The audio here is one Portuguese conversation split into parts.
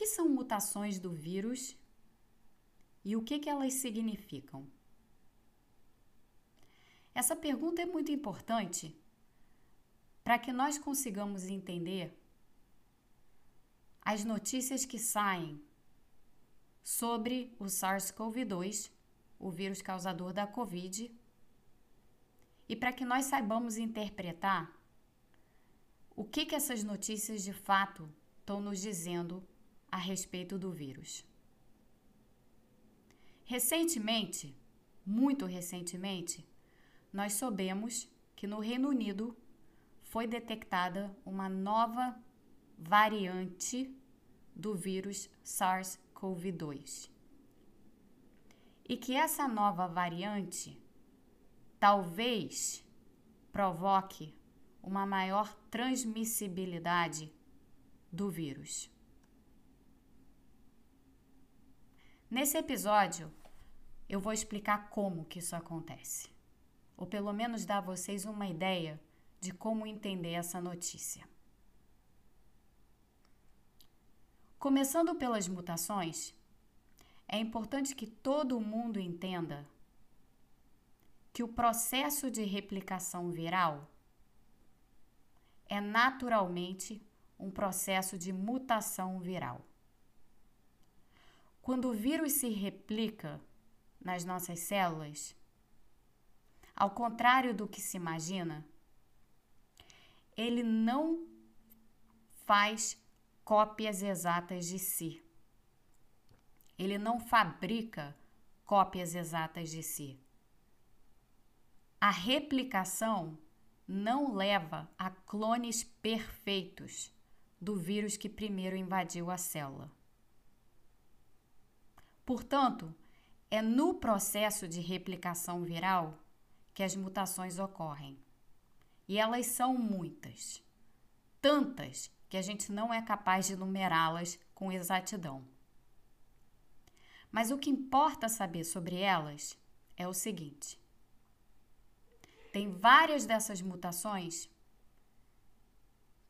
que são mutações do vírus e o que, que elas significam? Essa pergunta é muito importante para que nós consigamos entender as notícias que saem sobre o SARS-CoV-2, o vírus causador da Covid, e para que nós saibamos interpretar o que, que essas notícias de fato estão nos dizendo a respeito do vírus. Recentemente, muito recentemente, nós soubemos que no Reino Unido foi detectada uma nova variante do vírus SARS-CoV-2. E que essa nova variante talvez provoque uma maior transmissibilidade do vírus. Nesse episódio, eu vou explicar como que isso acontece, ou pelo menos dar a vocês uma ideia de como entender essa notícia. Começando pelas mutações, é importante que todo mundo entenda que o processo de replicação viral é naturalmente um processo de mutação viral. Quando o vírus se replica nas nossas células, ao contrário do que se imagina, ele não faz cópias exatas de si. Ele não fabrica cópias exatas de si. A replicação não leva a clones perfeitos do vírus que primeiro invadiu a célula. Portanto, é no processo de replicação viral que as mutações ocorrem. E elas são muitas. Tantas que a gente não é capaz de numerá-las com exatidão. Mas o que importa saber sobre elas é o seguinte: tem várias dessas mutações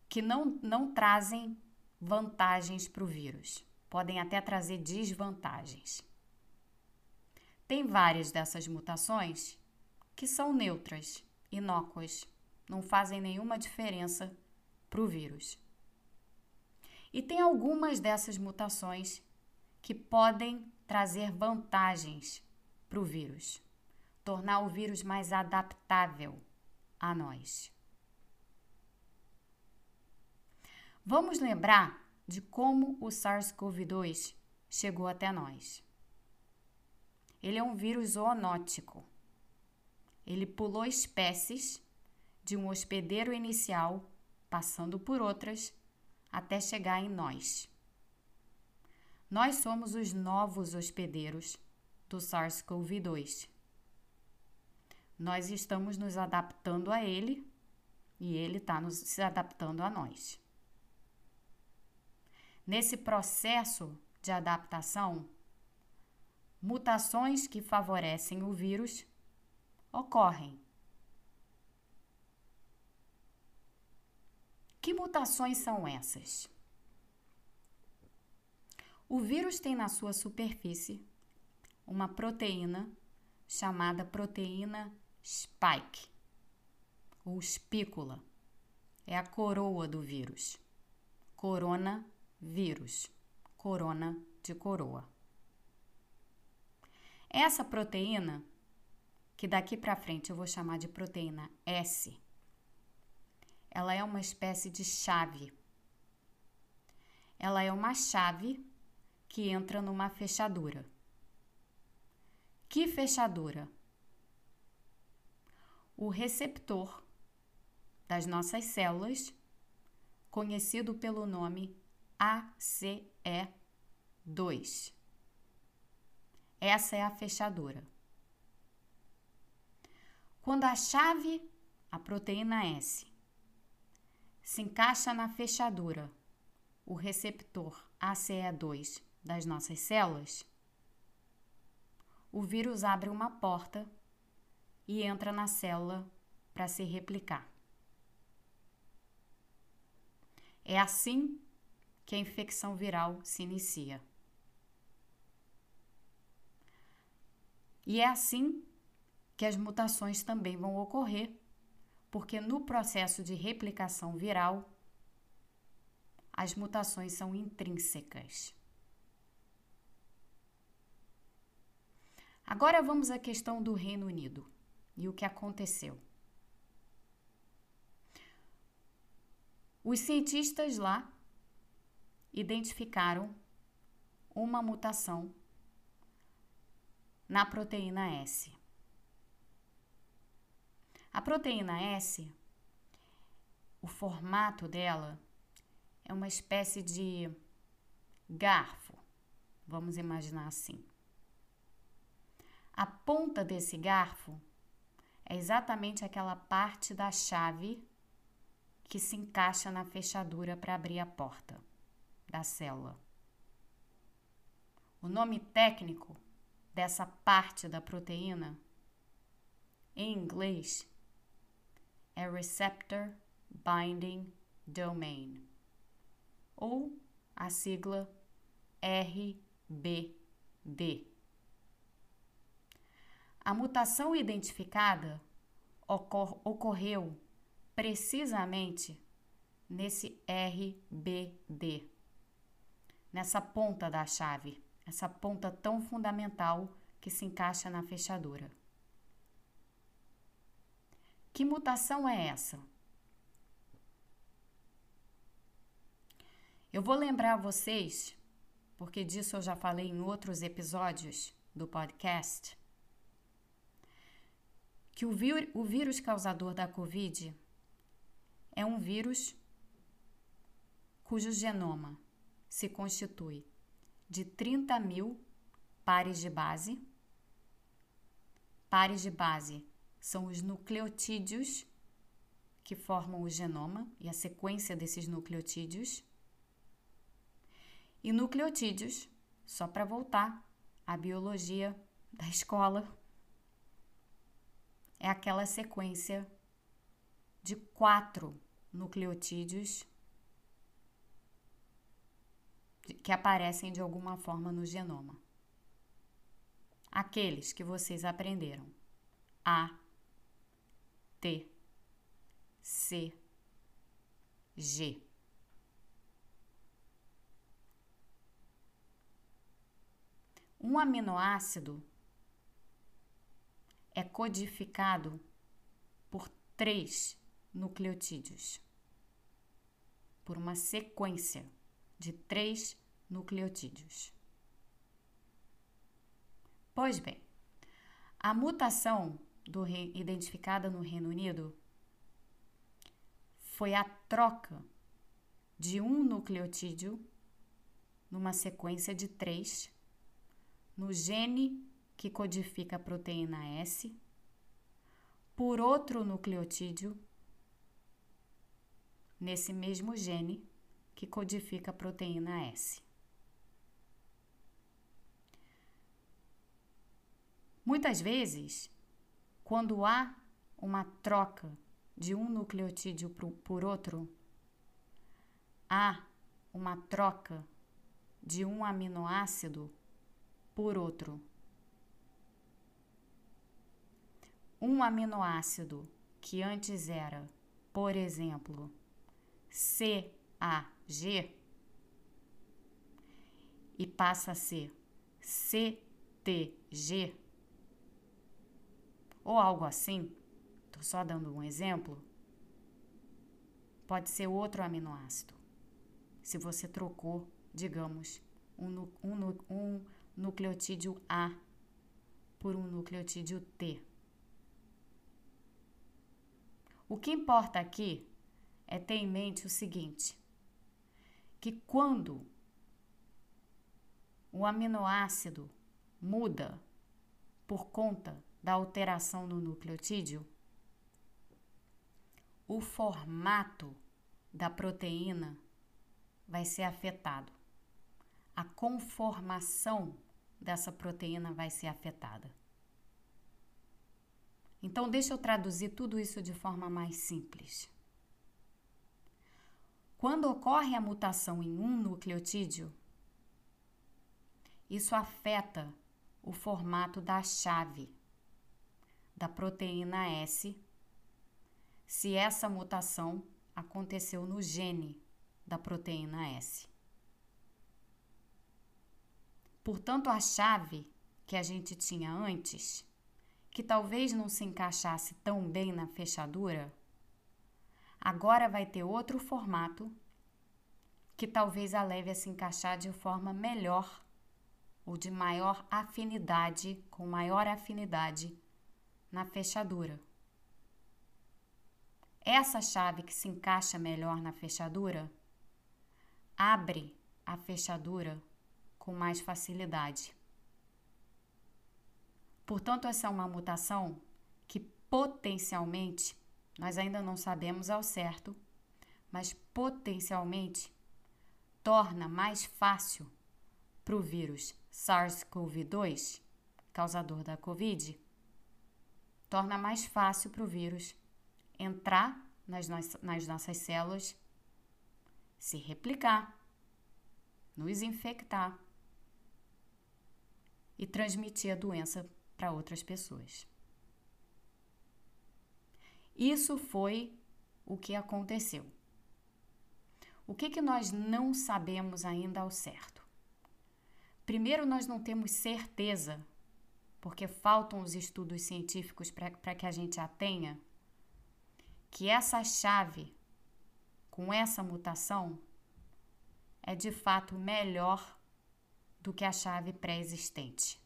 que não, não trazem vantagens para o vírus, podem até trazer desvantagens. Tem várias dessas mutações que são neutras, inócuas, não fazem nenhuma diferença para o vírus. E tem algumas dessas mutações que podem trazer vantagens para o vírus, tornar o vírus mais adaptável a nós. Vamos lembrar de como o SARS-CoV-2 chegou até nós. Ele é um vírus zoonótico. Ele pulou espécies de um hospedeiro inicial, passando por outras, até chegar em nós. Nós somos os novos hospedeiros do SARS-CoV-2. Nós estamos nos adaptando a ele e ele está se adaptando a nós. Nesse processo de adaptação, mutações que favorecem o vírus ocorrem. Que mutações são essas? O vírus tem na sua superfície uma proteína chamada proteína spike ou espícula. É a coroa do vírus. Corona vírus. Corona de coroa. Essa proteína, que daqui para frente eu vou chamar de proteína S, ela é uma espécie de chave. Ela é uma chave que entra numa fechadura. Que fechadura? O receptor das nossas células, conhecido pelo nome ACE2. Essa é a fechadura. Quando a chave, a proteína S, se encaixa na fechadura, o receptor ACE2 das nossas células, o vírus abre uma porta e entra na célula para se replicar. É assim que a infecção viral se inicia. E é assim que as mutações também vão ocorrer, porque no processo de replicação viral, as mutações são intrínsecas. Agora vamos à questão do Reino Unido e o que aconteceu. Os cientistas lá identificaram uma mutação na proteína S. A proteína S, o formato dela é uma espécie de garfo, vamos imaginar assim. A ponta desse garfo é exatamente aquela parte da chave que se encaixa na fechadura para abrir a porta da célula. O nome técnico dessa parte da proteína em inglês é Receptor Binding Domain, ou a sigla RBD. A mutação identificada ocor ocorreu precisamente nesse RBD, nessa ponta da chave, essa ponta tão fundamental que se encaixa na fechadura. Que mutação é essa? Eu vou lembrar vocês, porque disso eu já falei em outros episódios do podcast, que o, o vírus causador da Covid é um vírus cujo genoma se constitui de 30 mil pares de base. Pares de base são os nucleotídeos que formam o genoma e a sequência desses nucleotídeos. E nucleotídeos, só para voltar à biologia da escola, é aquela sequência de quatro nucleotídeos que aparecem de alguma forma no genoma. Aqueles que vocês aprenderam: A, T, C, G. Um aminoácido é codificado por três nucleotídeos, por uma sequência de três nucleotídeos. Pois bem, a mutação do, identificada no Reino Unido foi a troca de um nucleotídeo numa sequência de três no gene que codifica a proteína S por outro nucleotídeo nesse mesmo gene que codifica a proteína S. Muitas vezes, quando há uma troca de um nucleotídeo por outro, há uma troca de um aminoácido por outro. Um aminoácido que antes era, por exemplo, CAG e passa a ser CTG ou algo assim, estou só dando um exemplo, pode ser outro aminoácido. Se você trocou, digamos, um, um, um nucleotídeo A por um nucleotídeo T. O que importa aqui é ter em mente o seguinte: que quando o aminoácido muda por conta da alteração no nucleotídeo, o formato da proteína vai ser afetado. A conformação dessa proteína vai ser afetada. Então, deixa eu traduzir tudo isso de forma mais simples. Quando ocorre a mutação em um nucleotídeo, isso afeta o formato da chave da proteína S, se essa mutação aconteceu no gene da proteína S. Portanto, a chave que a gente tinha antes, que talvez não se encaixasse tão bem na fechadura, agora vai ter outro formato que talvez a leve a se encaixar de forma melhor ou de maior afinidade, com maior afinidade na fechadura. Essa chave que se encaixa melhor na fechadura abre a fechadura com mais facilidade. Portanto, essa é uma mutação que potencialmente, nós ainda não sabemos ao certo, mas potencialmente torna mais fácil para o vírus SARS-CoV-2, causador da Covid, torna mais fácil para o vírus entrar nas, nas nossas células, se replicar, nos infectar e transmitir a doença para outras pessoas. Isso foi o que aconteceu. O que, que nós não sabemos ainda ao certo? Primeiro, nós não temos certeza, porque faltam os estudos científicos para que a gente a tenha, que essa chave, com essa mutação, é de fato melhor do que a chave pré-existente.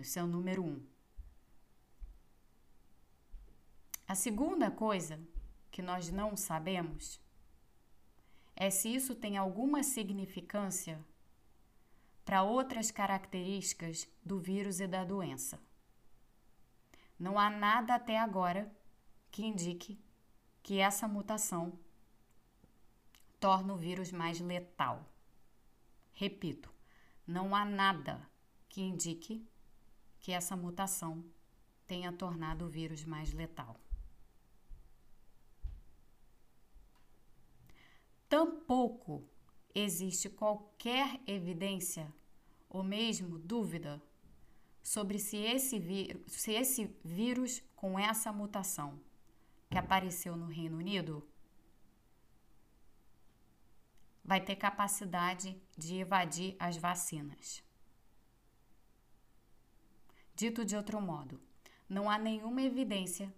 Esse é o número um. A segunda coisa que nós não sabemos é se isso tem alguma significância para outras características do vírus e da doença. Não há nada até agora que indique que essa mutação torna o vírus mais letal. Repito, não há nada que indique que essa mutação tenha tornado o vírus mais letal. Tampouco existe qualquer evidência ou mesmo dúvida sobre se esse, se esse vírus com essa mutação que apareceu no Reino Unido vai ter capacidade de evadir as vacinas. Dito de outro modo, não há nenhuma evidência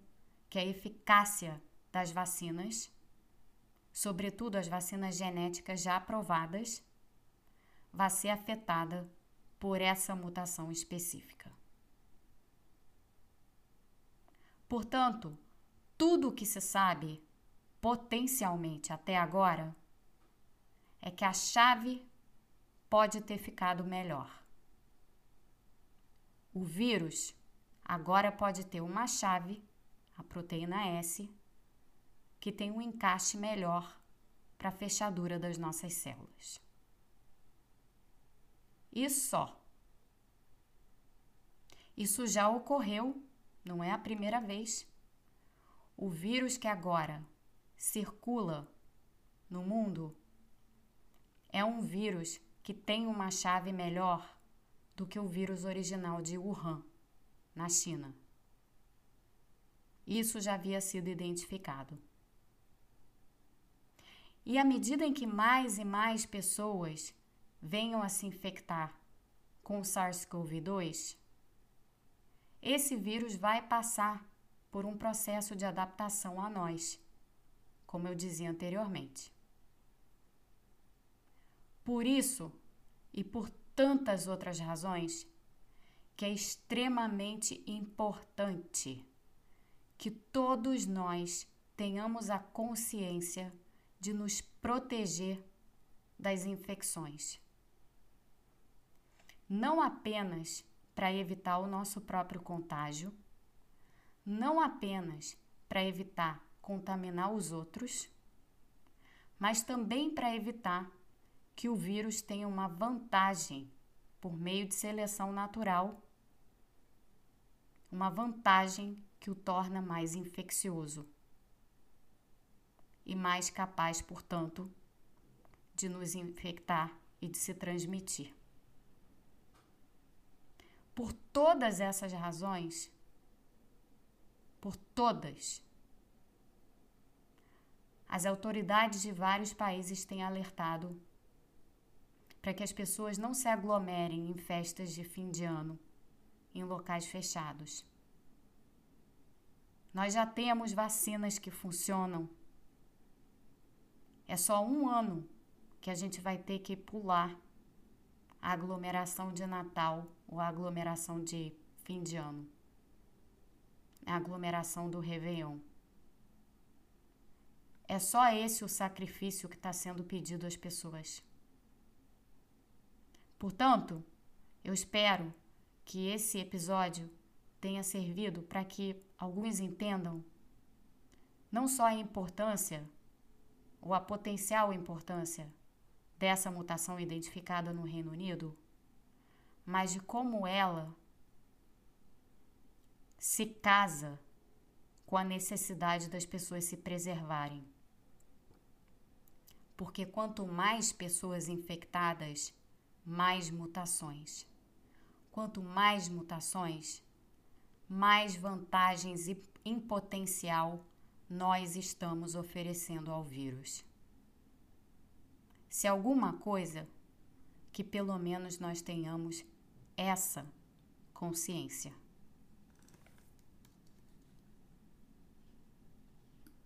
que a eficácia das vacinas, sobretudo as vacinas genéticas já aprovadas, vá ser afetada por essa mutação específica. Portanto, tudo o que se sabe potencialmente até agora é que a chave pode ter ficado melhor. O vírus agora pode ter uma chave, a proteína S, que tem um encaixe melhor para a fechadura das nossas células. E só. Isso já ocorreu, não é a primeira vez. O vírus que agora circula no mundo é um vírus que tem uma chave melhor do que o vírus original de Wuhan, na China. Isso já havia sido identificado. E à medida em que mais e mais pessoas venham a se infectar com o SARS-CoV-2, esse vírus vai passar por um processo de adaptação a nós, como eu dizia anteriormente. Por isso e por tantas outras razões, que é extremamente importante que todos nós tenhamos a consciência de nos proteger das infecções. Não apenas para evitar o nosso próprio contágio, não apenas para evitar contaminar os outros, mas também para evitar que o vírus tem uma vantagem por meio de seleção natural, uma vantagem que o torna mais infeccioso. E mais capaz, portanto, de nos infectar e de se transmitir. Por todas essas razões, por todas, as autoridades de vários países têm alertado para que as pessoas não se aglomerem em festas de fim de ano em locais fechados. Nós já temos vacinas que funcionam. É só um ano que a gente vai ter que pular a aglomeração de Natal ou a aglomeração de fim de ano, a aglomeração do Réveillon. É só esse o sacrifício que está sendo pedido às pessoas. Portanto, eu espero que esse episódio tenha servido para que alguns entendam não só a importância ou a potencial importância dessa mutação identificada no Reino Unido, mas de como ela se casa com a necessidade das pessoas se preservarem. Porque quanto mais pessoas infectadas, mais mutações. Quanto mais mutações, mais vantagens em potencial nós estamos oferecendo ao vírus. Se alguma coisa, que pelo menos nós tenhamos essa consciência.